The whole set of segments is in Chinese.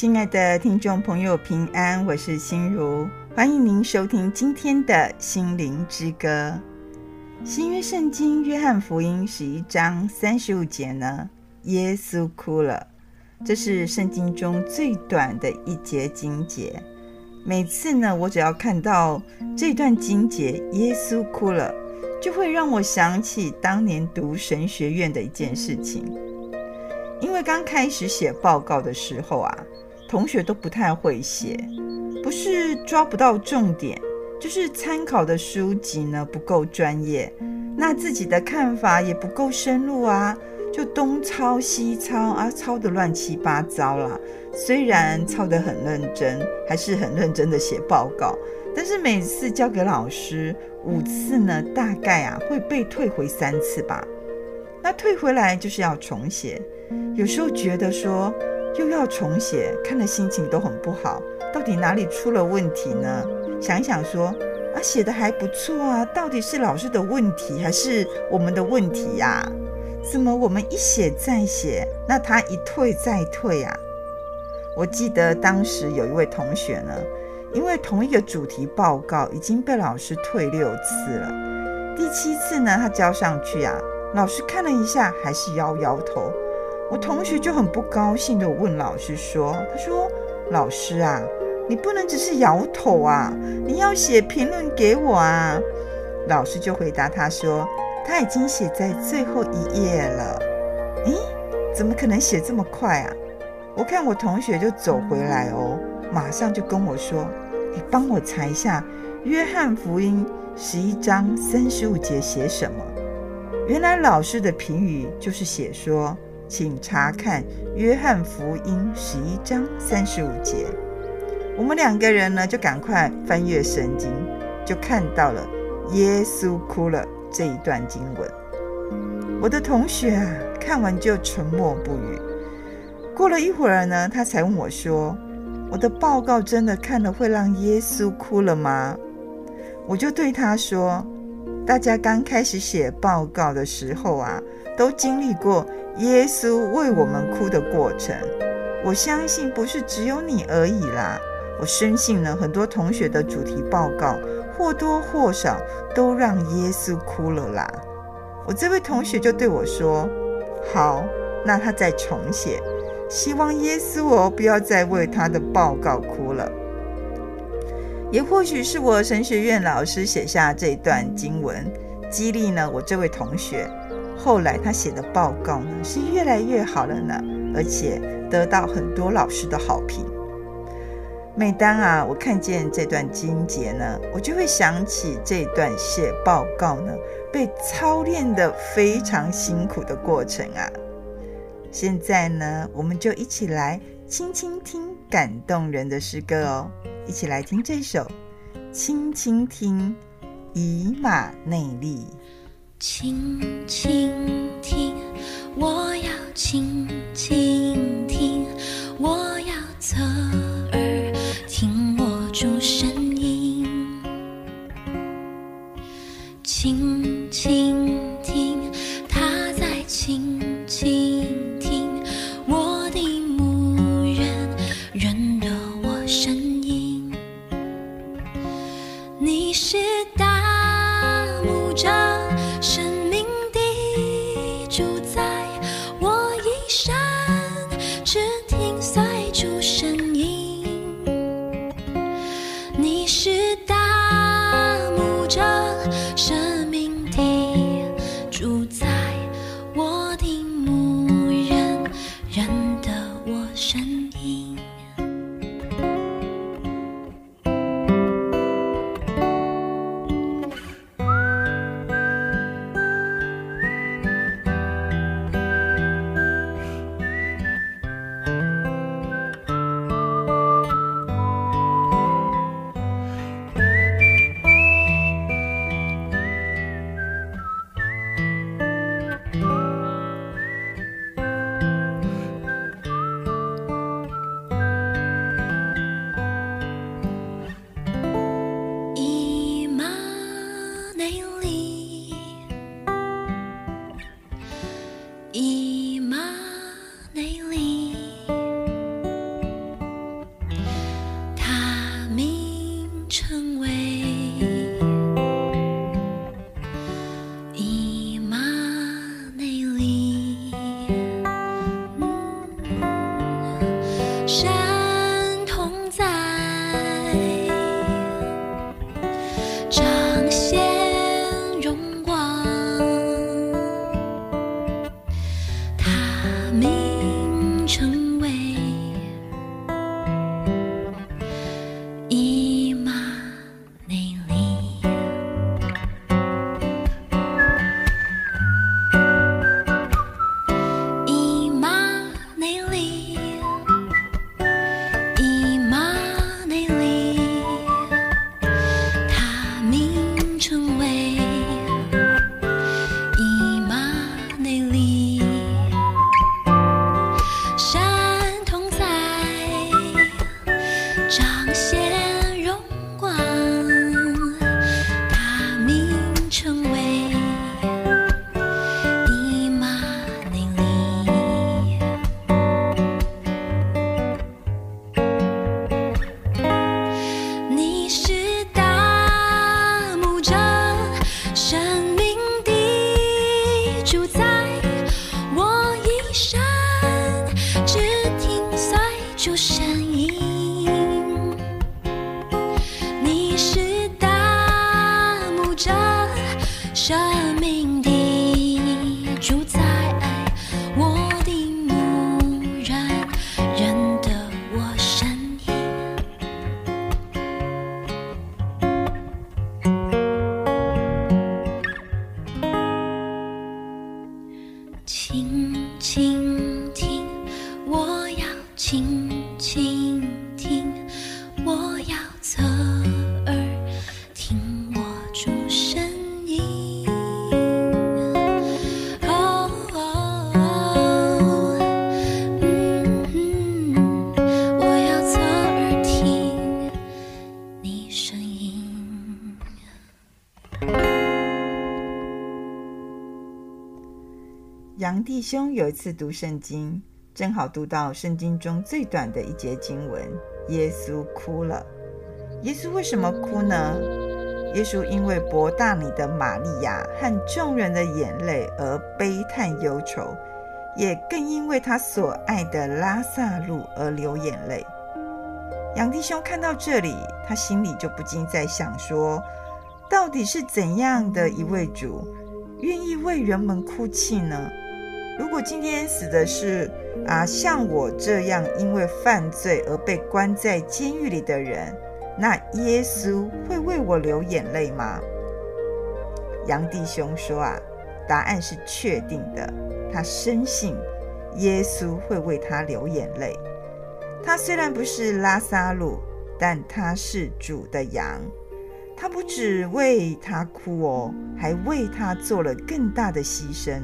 亲爱的听众朋友，平安，我是心如，欢迎您收听今天的心灵之歌。新约圣经约翰福音十一章三十五节呢，耶稣哭了。这是圣经中最短的一节经节。每次呢，我只要看到这段经节，耶稣哭了，就会让我想起当年读神学院的一件事情。因为刚开始写报告的时候啊，同学都不太会写，不是抓不到重点，就是参考的书籍呢不够专业，那自己的看法也不够深入啊，就东抄西抄啊，抄得乱七八糟啦。虽然抄得很认真，还是很认真的写报告，但是每次交给老师五次呢，大概啊会被退回三次吧。那退回来就是要重写，有时候觉得说。又要重写，看了心情都很不好。到底哪里出了问题呢？想一想说，啊，写的还不错啊，到底是老师的问题还是我们的问题呀？怎么我们一写再写，那他一退再退啊？我记得当时有一位同学呢，因为同一个主题报告已经被老师退六次了，第七次呢，他交上去啊，老师看了一下，还是摇摇头。我同学就很不高兴的问老师说：“他说，老师啊，你不能只是摇头啊，你要写评论给我啊。”老师就回答他说：“他已经写在最后一页了。”诶，怎么可能写这么快啊？我看我同学就走回来哦，马上就跟我说：“你帮我查一下《约翰福音》十一章三十五节写什么？”原来老师的评语就是写说。请查看《约翰福音》十一章三十五节。我们两个人呢，就赶快翻阅圣经，就看到了耶稣哭了这一段经文。我的同学啊，看完就沉默不语。过了一会儿呢，他才问我说：“我的报告真的看了会让耶稣哭了吗？”我就对他说：“大家刚开始写报告的时候啊，都经历过。”耶稣为我们哭的过程，我相信不是只有你而已啦。我深信呢，很多同学的主题报告或多或少都让耶稣哭了啦。我这位同学就对我说：“好，那他再重写，希望耶稣哦不要再为他的报告哭了。”也或许是我神学院老师写下这段经文，激励呢我这位同学。后来他写的报告呢是越来越好了呢，而且得到很多老师的好评。每当啊我看见这段经节呢，我就会想起这段写报告呢被操练得非常辛苦的过程啊。现在呢，我们就一起来轻轻听感动人的诗歌哦，一起来听这首《轻轻听以马内利》。轻轻听，我要轻轻成为。舍命杨弟兄有一次读圣经，正好读到圣经中最短的一节经文，耶稣哭了。耶稣为什么哭呢？耶稣因为伯大尼的玛利亚和众人的眼泪而悲叹忧愁，也更因为他所爱的拉撒路而流眼泪。杨弟兄看到这里，他心里就不禁在想说：到底是怎样的一位主，愿意为人们哭泣呢？如果今天死的是啊，像我这样因为犯罪而被关在监狱里的人，那耶稣会为我流眼泪吗？杨弟兄说啊，答案是确定的，他深信耶稣会为他流眼泪。他虽然不是拉撒路，但他是主的羊，他不只为他哭哦，还为他做了更大的牺牲。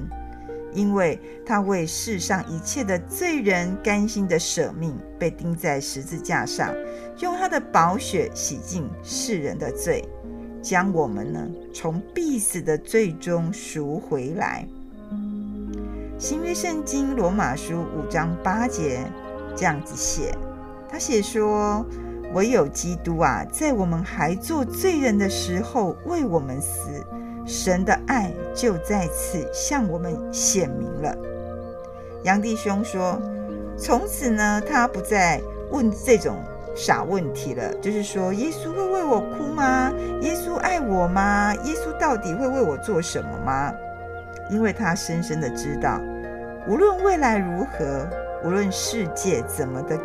因为他为世上一切的罪人甘心的舍命，被钉在十字架上，用他的宝血洗净世人的罪，将我们呢从必死的罪中赎回来。新约圣经罗马书五章八节这样子写，他写说：“唯有基督啊，在我们还做罪人的时候为我们死。”神的爱就在此向我们显明了。杨弟兄说：“从此呢，他不再问这种傻问题了，就是说，耶稣会为我哭吗？耶稣爱我吗？耶稣到底会为我做什么吗？因为他深深的知道，无论未来如何，无论世界怎么的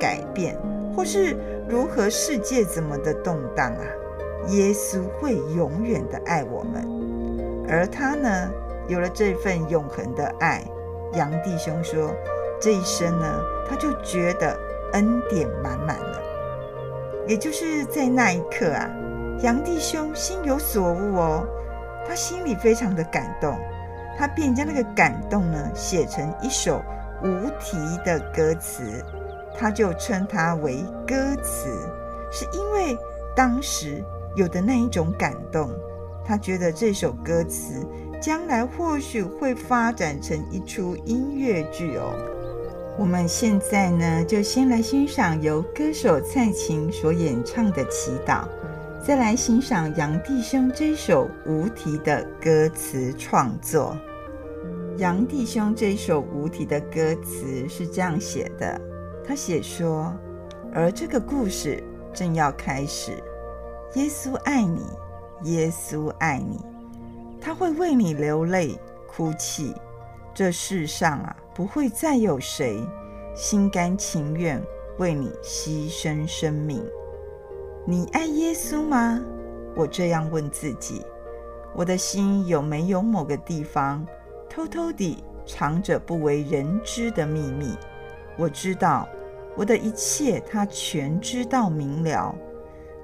改变，或是如何世界怎么的动荡啊。”耶稣会永远的爱我们，而他呢，有了这份永恒的爱。杨弟兄说，这一生呢，他就觉得恩典满满了。也就是在那一刻啊，杨弟兄心有所悟哦，他心里非常的感动，他便将那个感动呢写成一首无题的歌词，他就称它为歌词，是因为当时。有的那一种感动，他觉得这首歌词将来或许会发展成一出音乐剧哦。我们现在呢，就先来欣赏由歌手蔡琴所演唱的《祈祷》，再来欣赏杨弟兄这首无题的歌词创作。杨弟兄这首无题的歌词是这样写的：他写说，而这个故事正要开始。耶稣爱你，耶稣爱你，他会为你流泪哭泣。这世上啊，不会再有谁心甘情愿为你牺牲生命。你爱耶稣吗？我这样问自己。我的心有没有某个地方偷偷地藏着不为人知的秘密？我知道我的一切，他全知道明了。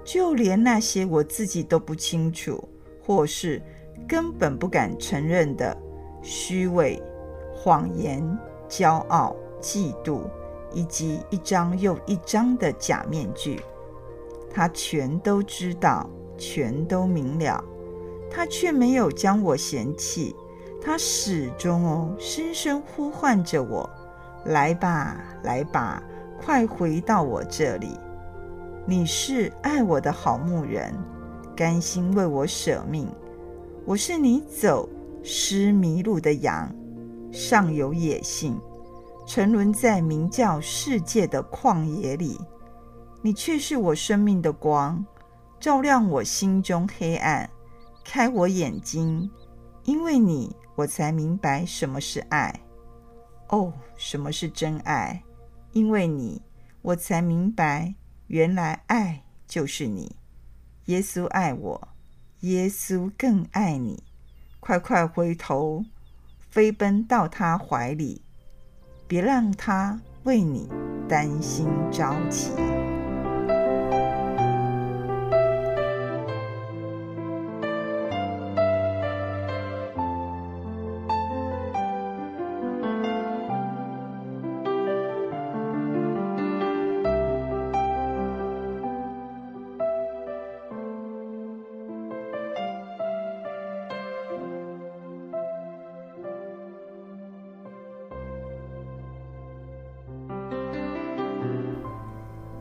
就连那些我自己都不清楚，或是根本不敢承认的虚伪、谎言、骄傲、嫉妒，以及一张又一张的假面具，他全都知道，全都明了。他却没有将我嫌弃，他始终哦，深深呼唤着我：“来吧，来吧，快回到我这里。”你是爱我的好牧人，甘心为我舍命。我是你走失迷路的羊，尚有野性，沉沦在名叫世界的旷野里。你却是我生命的光，照亮我心中黑暗，开我眼睛。因为你，我才明白什么是爱。哦，什么是真爱？因为你，我才明白。原来爱就是你，耶稣爱我，耶稣更爱你。快快回头，飞奔到他怀里，别让他为你担心着急。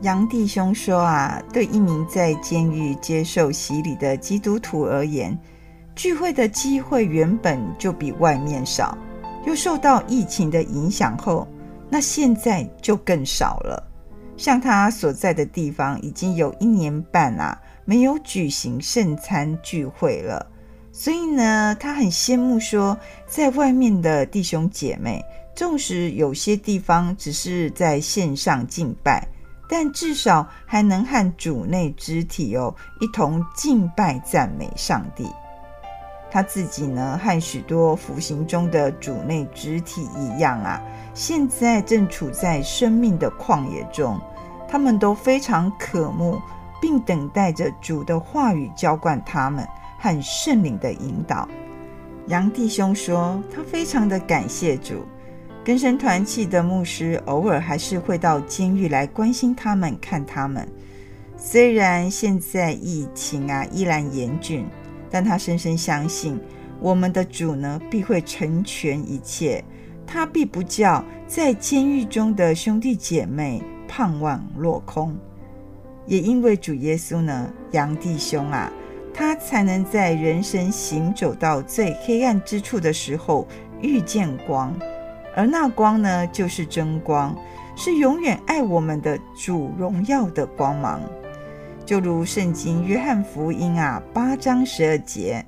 杨弟兄说：“啊，对一名在监狱接受洗礼的基督徒而言，聚会的机会原本就比外面少，又受到疫情的影响后，那现在就更少了。像他所在的地方，已经有一年半啊，没有举行圣餐聚会了。所以呢，他很羡慕说，在外面的弟兄姐妹，纵使有些地方只是在线上敬拜。”但至少还能和主内肢体哦一同敬拜赞美上帝。他自己呢，和许多服刑中的主内肢体一样啊，现在正处在生命的旷野中。他们都非常渴慕，并等待着主的话语浇灌他们和圣灵的引导。杨弟兄说，他非常的感谢主。更生团契的牧师偶尔还是会到监狱来关心他们、看他们。虽然现在疫情啊依然严峻，但他深深相信我们的主呢必会成全一切，他必不叫在监狱中的兄弟姐妹盼望落空。也因为主耶稣呢，杨弟兄啊，他才能在人生行走到最黑暗之处的时候遇见光。而那光呢，就是真光，是永远爱我们的主荣耀的光芒。就如圣经约翰福音啊八章十二节，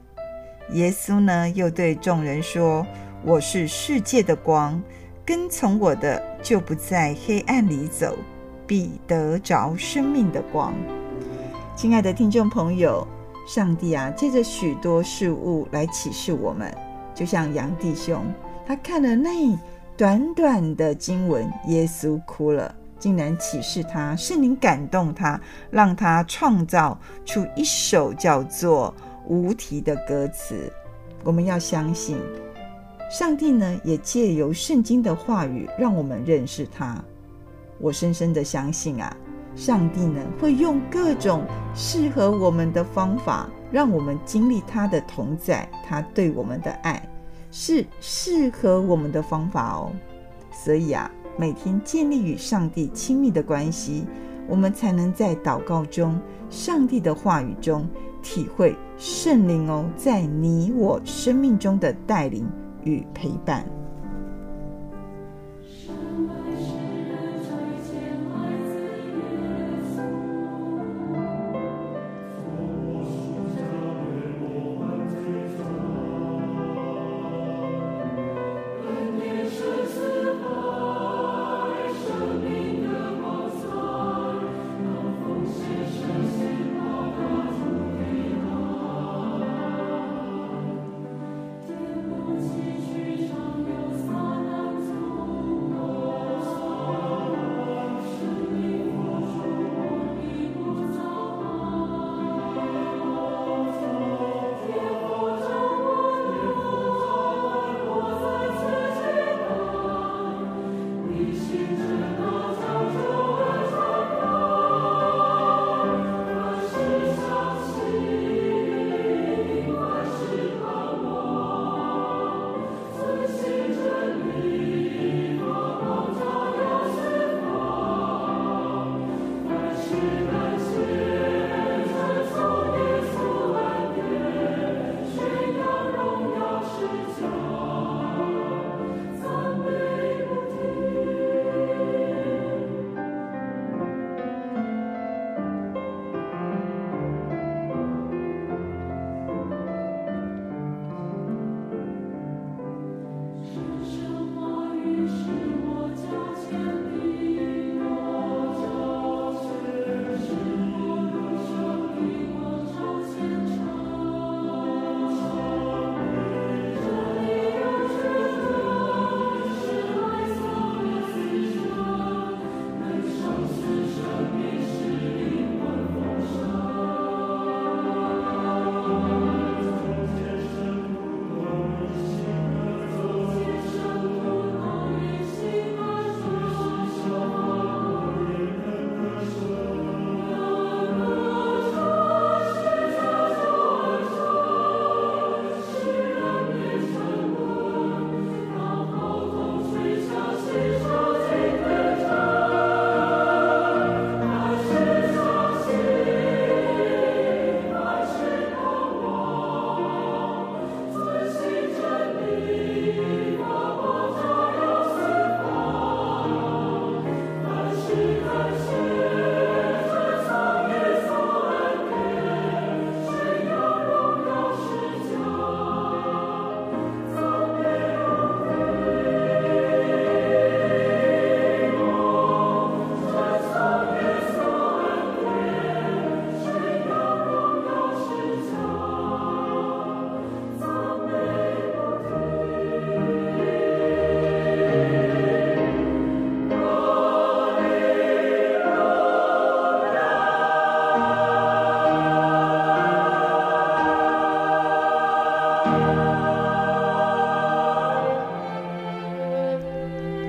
耶稣呢又对众人说：“我是世界的光，跟从我的就不在黑暗里走，必得着生命的光。”亲爱的听众朋友，上帝啊，借着许多事物来启示我们，就像杨弟兄，他看了那。短短的经文，耶稣哭了，竟然启示他，圣灵感动他，让他创造出一首叫做《无题》的歌词。我们要相信，上帝呢，也借由圣经的话语，让我们认识他。我深深的相信啊，上帝呢，会用各种适合我们的方法，让我们经历他的同在，他对我们的爱。是适合我们的方法哦，所以啊，每天建立与上帝亲密的关系，我们才能在祷告中、上帝的话语中，体会圣灵哦，在你我生命中的带领与陪伴。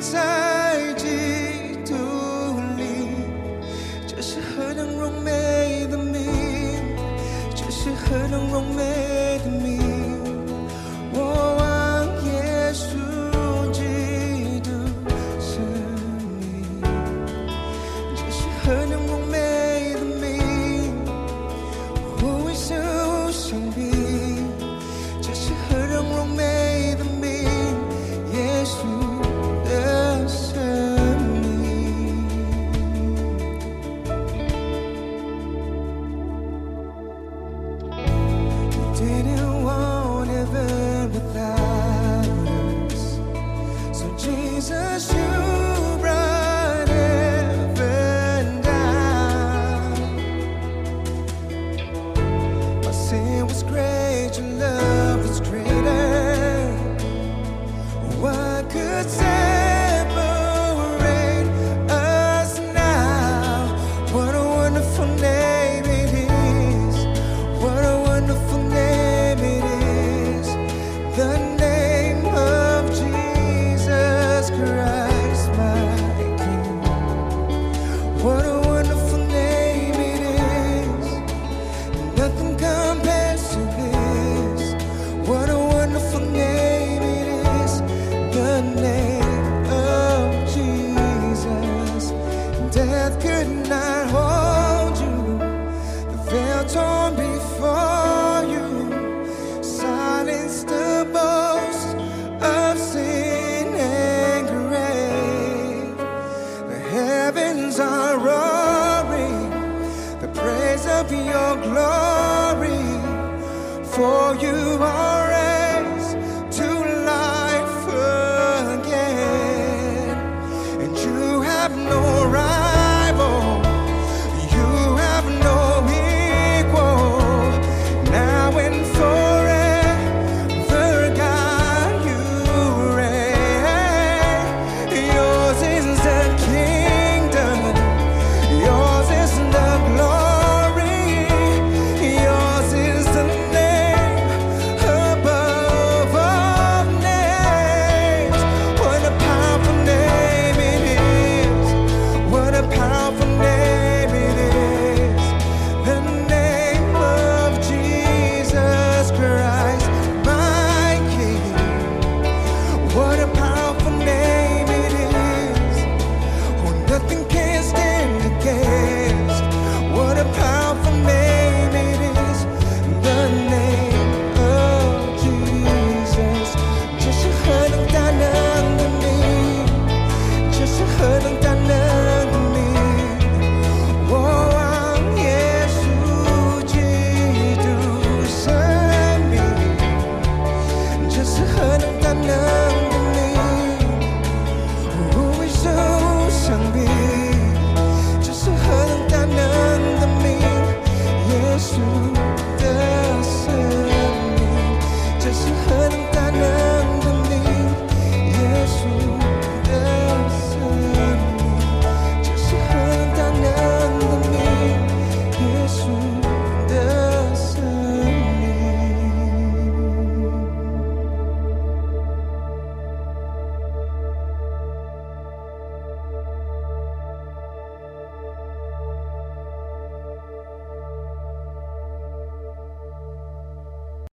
在基督里这是何等完美的命这是何等完美的命 good night.